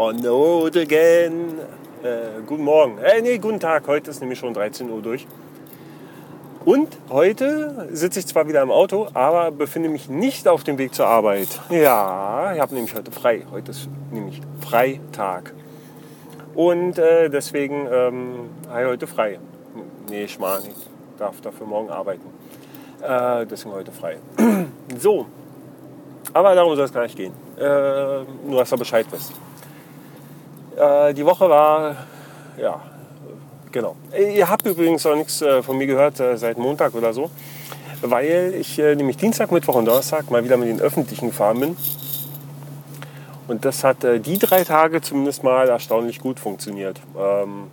On the road again. Äh, guten Morgen. Äh, nee, guten Tag. Heute ist nämlich schon 13 Uhr durch. Und heute sitze ich zwar wieder im Auto, aber befinde mich nicht auf dem Weg zur Arbeit. Ja, ich habe nämlich heute frei. Heute ist nämlich Freitag. Und äh, deswegen ähm, habe ich heute frei. Nee, ich meine, ich darf dafür morgen arbeiten. Äh, deswegen heute frei. so, aber darum soll es gar nicht gehen. Äh, nur, dass ihr Bescheid wisst. Äh, die Woche war, ja, genau. Ihr habt übrigens auch nichts äh, von mir gehört äh, seit Montag oder so, weil ich äh, nämlich Dienstag, Mittwoch und Donnerstag mal wieder mit den Öffentlichen gefahren bin. Und das hat äh, die drei Tage zumindest mal erstaunlich gut funktioniert. Ähm,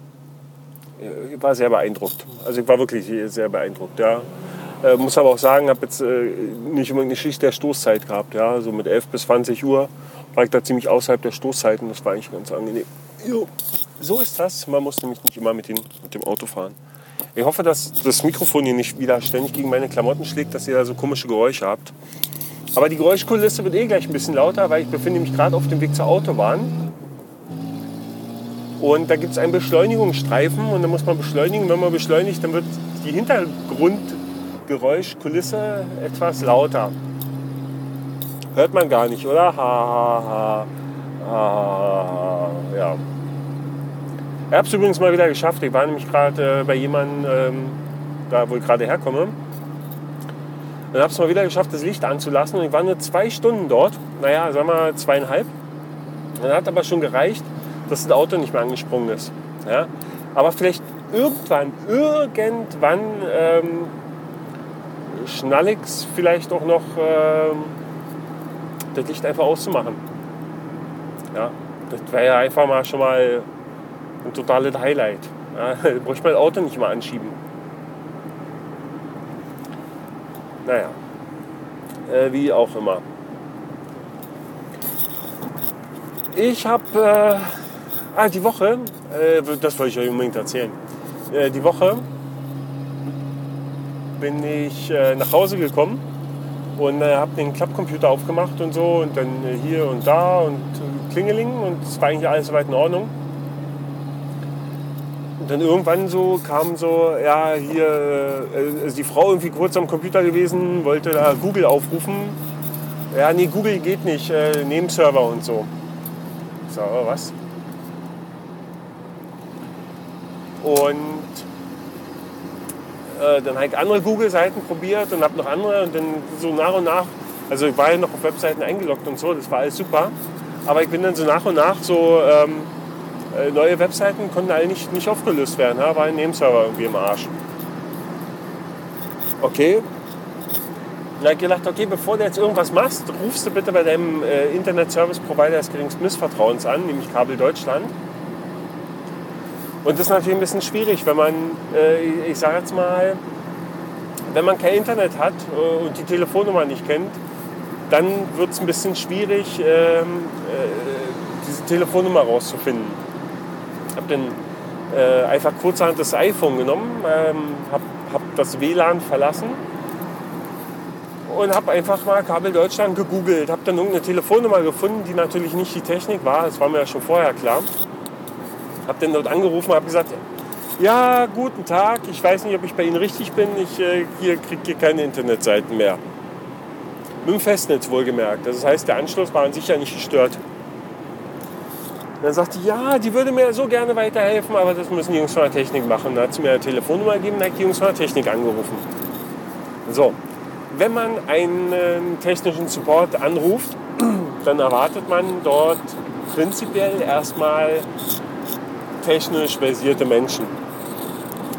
ich war sehr beeindruckt. Also ich war wirklich sehr beeindruckt, ja. Äh, muss aber auch sagen, habe jetzt äh, nicht immer eine Schicht der Stoßzeit gehabt. Ja, so mit 11 bis 20 Uhr war ich da ziemlich außerhalb der Stoßzeiten. Das war eigentlich ganz angenehm. Jo, so ist das. Man muss nämlich nicht immer mit, den, mit dem Auto fahren. Ich hoffe, dass das Mikrofon hier nicht wieder ständig gegen meine Klamotten schlägt, dass ihr da so komische Geräusche habt. Aber die Geräuschkulisse wird eh gleich ein bisschen lauter, weil ich befinde mich gerade auf dem Weg zur Autobahn. Und da gibt es einen Beschleunigungsstreifen und da muss man beschleunigen. Wenn man beschleunigt, dann wird die Hintergrundgeräuschkulisse etwas lauter. Hört man gar nicht, oder? Ha, ha, ha. ha ja. Ich habe es übrigens mal wieder geschafft. Ich war nämlich gerade äh, bei jemandem, ähm, da wo ich gerade herkomme. Und habe es mal wieder geschafft, das Licht anzulassen. Und ich war nur zwei Stunden dort. Naja, sagen wir zweieinhalb. Dann hat aber schon gereicht, dass das Auto nicht mehr angesprungen ist. Ja? Aber vielleicht irgendwann, irgendwann ähm, schnall ich vielleicht auch noch. Ähm, das Licht einfach auszumachen. Ja, das wäre ja einfach mal schon mal ein totales Highlight. Ja, da bräuchte man das Auto nicht mal anschieben. Naja, äh, wie auch immer. Ich habe äh, ah, die Woche, äh, das wollte ich euch unbedingt erzählen. Äh, die Woche bin ich äh, nach Hause gekommen und äh, habe den Klappcomputer aufgemacht und so und dann äh, hier und da und äh, Klingeling und es war eigentlich alles soweit in Ordnung. Und dann irgendwann so kam so, ja, hier äh, ist die Frau irgendwie kurz am Computer gewesen, wollte da Google aufrufen. Ja, nee, Google geht nicht, äh, Nebenserver und so. So, was? Und äh, dann habe ich andere Google-Seiten probiert und habe noch andere und dann so nach und nach, also ich war ja noch auf Webseiten eingeloggt und so, das war alles super. Aber ich bin dann so nach und nach so, ähm, äh, neue Webseiten konnten alle nicht, nicht aufgelöst werden, ja, war ein Nebenserver irgendwie im Arsch. Okay. Dann habe ich gedacht, okay, bevor du jetzt irgendwas machst, rufst du bitte bei deinem äh, Internet-Service-Provider des geringsten Missvertrauens an, nämlich Kabel Deutschland. Und das ist natürlich ein bisschen schwierig, wenn man, äh, ich sage jetzt mal, wenn man kein Internet hat äh, und die Telefonnummer nicht kennt, dann wird es ein bisschen schwierig, ähm, äh, diese Telefonnummer rauszufinden. Ich habe dann äh, einfach kurzerhand das iPhone genommen, ähm, habe hab das WLAN verlassen und habe einfach mal Kabel Deutschland gegoogelt. Habe dann irgendeine Telefonnummer gefunden, die natürlich nicht die Technik war, das war mir ja schon vorher klar. Habe dann dort angerufen und habe gesagt, ja, guten Tag, ich weiß nicht, ob ich bei Ihnen richtig bin, ich äh, hier kriege hier keine Internetseiten mehr. Mit dem Festnetz wohlgemerkt. Das heißt, der Anschluss war an sich ja nicht gestört. Dann sagte ich, ja, die würde mir so gerne weiterhelfen, aber das müssen die Jungs von der Technik machen. Dann hat sie mir eine Telefonnummer gegeben, dann hat die Jungs von der Technik angerufen. So, wenn man einen technischen Support anruft, dann erwartet man dort prinzipiell erstmal technisch versierte Menschen.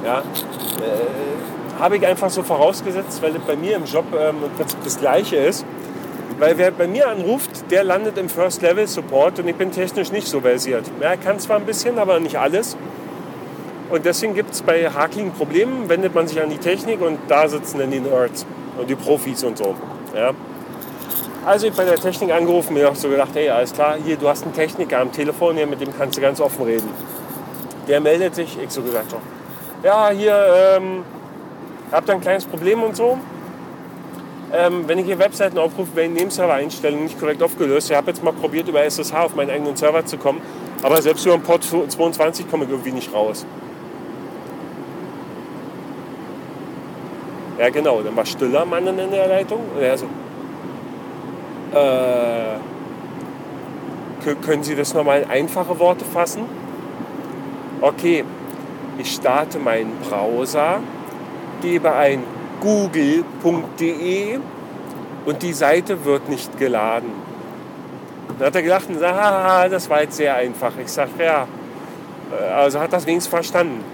Ja, äh, habe ich einfach so vorausgesetzt, weil es bei mir im Job ähm, im Prinzip das Gleiche ist. Weil wer bei mir anruft, der landet im First Level Support und ich bin technisch nicht so versiert. Ja, er kann zwar ein bisschen, aber nicht alles. Und deswegen gibt es bei hakligen Problemen, wendet man sich an die Technik und da sitzen dann die Nerds und die Profis und so. Ja. Also ich bei der Technik angerufen, mir auch so gedacht, hey, alles klar, hier, du hast einen Techniker am Telefon, hier, mit dem kannst du ganz offen reden der meldet sich, ich so gesagt, so, ja, hier, ähm, habt ihr ein kleines Problem und so. ähm, wenn ich hier Webseiten aufrufe, werden Nebenserver-Einstellungen nicht korrekt aufgelöst. Ich habe jetzt mal probiert, über SSH auf meinen eigenen Server zu kommen, aber selbst über den Port 22 komme ich irgendwie nicht raus. Ja, genau, dann war stiller Mann in der Leitung. Und er so, äh, können Sie das nochmal in einfache Worte fassen? Okay, ich starte meinen Browser, gebe ein google.de und die Seite wird nicht geladen. Dann hat er gelacht und gesagt, ah, das war jetzt sehr einfach. Ich sage, ja, äh, also hat das wenigstens verstanden.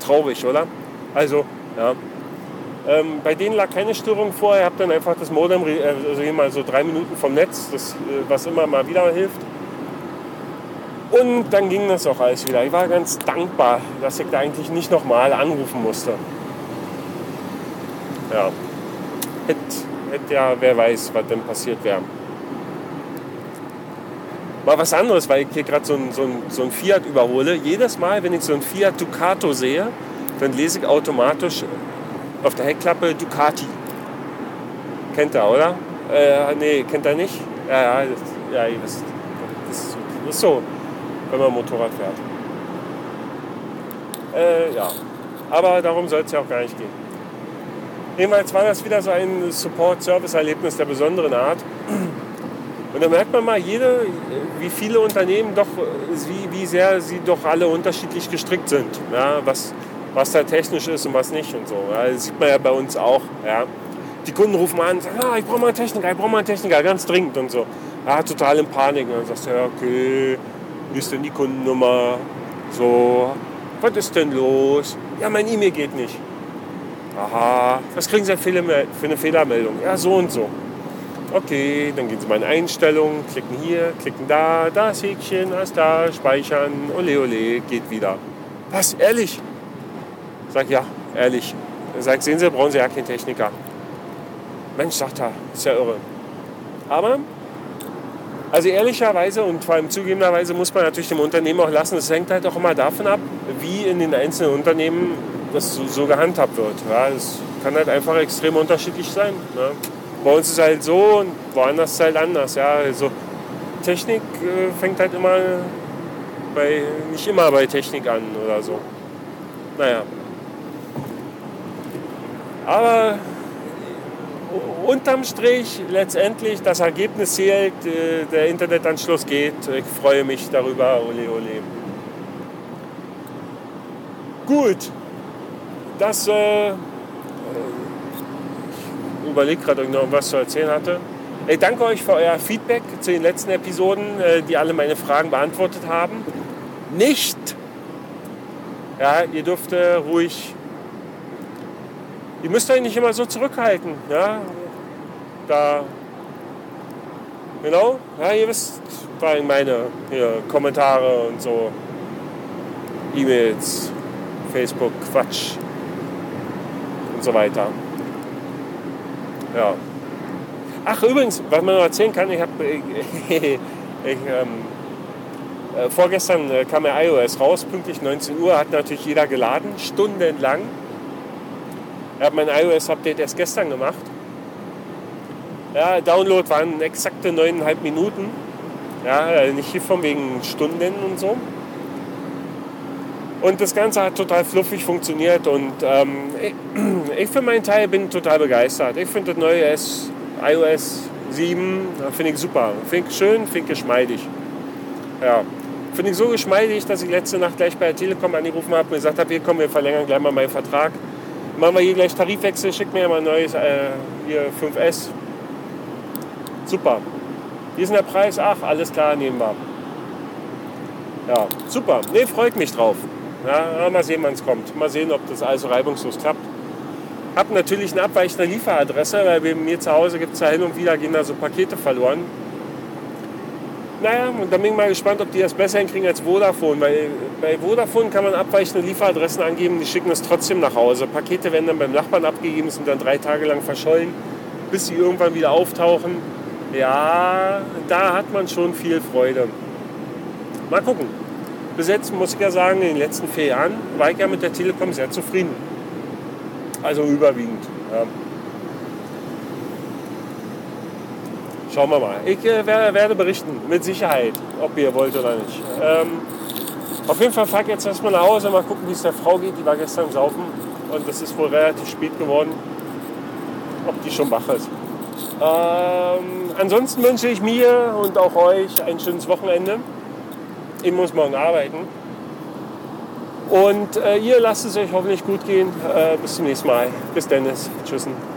Traurig, oder? Also, ja. Ähm, bei denen lag keine Störung vor. Ihr habt dann einfach das Modem, äh, also hier mal so drei Minuten vom Netz, das, äh, was immer mal wieder hilft. Und dann ging das auch alles wieder. Ich war ganz dankbar, dass ich da eigentlich nicht nochmal anrufen musste. Ja. Hätte, hätte ja, wer weiß, was denn passiert wäre. Mal was anderes, weil ich hier gerade so ein, so, ein, so ein Fiat überhole. Jedes Mal, wenn ich so ein Fiat Ducato sehe, dann lese ich automatisch auf der Heckklappe Ducati. Kennt er, oder? Äh, nee, kennt er nicht? Ja, ja, das, ja das, das, das ist so, wenn man Motorrad fährt. Äh, ja, aber darum soll es ja auch gar nicht gehen. Jedenfalls war das wieder so ein Support-Service-Erlebnis der besonderen Art. Und da merkt man mal, jede, wie viele Unternehmen doch, wie, wie sehr sie doch alle unterschiedlich gestrickt sind. Ja, was, was da technisch ist und was nicht und so. Ja, das sieht man ja bei uns auch. Ja. Die Kunden rufen an und sagen, ah, ich brauche mal einen Techniker, ich brauche mal einen Techniker, ganz dringend und so. Ja, total in Panik. Und dann sagst du, ja, okay, ist denn die Kundennummer? So, was ist denn los? Ja, mein E-Mail geht nicht. Aha, was kriegen Sie für eine Fehlermeldung? Ja, so und so. Okay, dann gehen Sie mal in Einstellungen, klicken hier, klicken da, das Häkchen, das da, speichern, ole ole, geht wieder. Was, ehrlich? Sag ja, ehrlich. Sag, sehen Sie, brauchen Sie ja keinen Techniker. Mensch, sagt er, ist ja irre. Aber, also ehrlicherweise und vor allem zugegebenerweise muss man natürlich dem Unternehmen auch lassen, es hängt halt auch immer davon ab, wie in den einzelnen Unternehmen das so, so gehandhabt wird. Ja, es kann halt einfach extrem unterschiedlich sein. Ne? Bei uns ist es halt so und woanders ist es halt anders. Ja? Also Technik äh, fängt halt immer bei, nicht immer bei Technik an oder so. Naja. Aber unterm Strich letztendlich das Ergebnis zählt, äh, der Internetanschluss geht. Ich freue mich darüber. Ole, ole. Gut, das, äh, ich überlege gerade, noch was zu erzählen hatte. Ich danke euch für euer Feedback zu den letzten Episoden, äh, die alle meine Fragen beantwortet haben. Nicht, ja, ihr dürft äh, ruhig, ihr müsst euch nicht immer so zurückhalten. Ja, da, genau, ja, ihr wisst, meine hier, Kommentare und so, E-Mails, Facebook, Quatsch und so weiter. Ja. Ach, übrigens, was man noch erzählen kann, ich habe ähm, äh, vorgestern äh, kam ja iOS raus, pünktlich 19 Uhr, hat natürlich jeder geladen, stundenlang. Ich habe mein iOS-Update erst gestern gemacht. Ja, Download waren exakte 9,5 Minuten. Ja, äh, nicht hier von wegen Stunden und so. Und das Ganze hat total fluffig funktioniert und ähm, ich, ich, für meinen Teil bin total begeistert. Ich finde das neue S, iOS 7 finde ich super. Finde ich schön, finde ich geschmeidig. Ja. Finde ich so geschmeidig, dass ich letzte Nacht gleich bei der Telekom angerufen habe und gesagt habe, hier komm, wir verlängern gleich mal meinen Vertrag. Machen wir hier gleich Tarifwechsel, schick mir mal ein neues äh, hier 5S. Super. Wie ist der Preis? Ach, alles klar, nehmen wir. Ja, super. Ne, freut mich drauf. Ja, mal sehen, wann es kommt. Mal sehen, ob das alles reibungslos klappt. Habe natürlich eine abweichende Lieferadresse, weil bei mir zu Hause gibt es ja hin und wieder gehen da so Pakete verloren. Naja, und dann bin ich mal gespannt, ob die das besser hinkriegen als Vodafone. Weil bei Vodafone kann man abweichende Lieferadressen angeben, die schicken es trotzdem nach Hause. Pakete werden dann beim Nachbarn abgegeben, sind dann drei Tage lang verschollen, bis sie irgendwann wieder auftauchen. Ja, da hat man schon viel Freude. Mal gucken bis jetzt muss ich ja sagen, in den letzten vier Jahren war ich ja mit der Telekom sehr zufrieden. Also überwiegend. Ja. Schauen wir mal. Ich äh, werde berichten, mit Sicherheit, ob ihr wollt oder nicht. Ähm, auf jeden Fall fahre ich jetzt erstmal nach Hause, mal gucken, wie es der Frau geht. Die war gestern saufen und das ist wohl relativ spät geworden. Ob die schon wach ist. Ähm, ansonsten wünsche ich mir und auch euch ein schönes Wochenende. Ich muss morgen arbeiten. Und äh, ihr lasst es euch hoffentlich gut gehen. Äh, bis zum nächsten Mal. Bis Dennis. Tschüssen.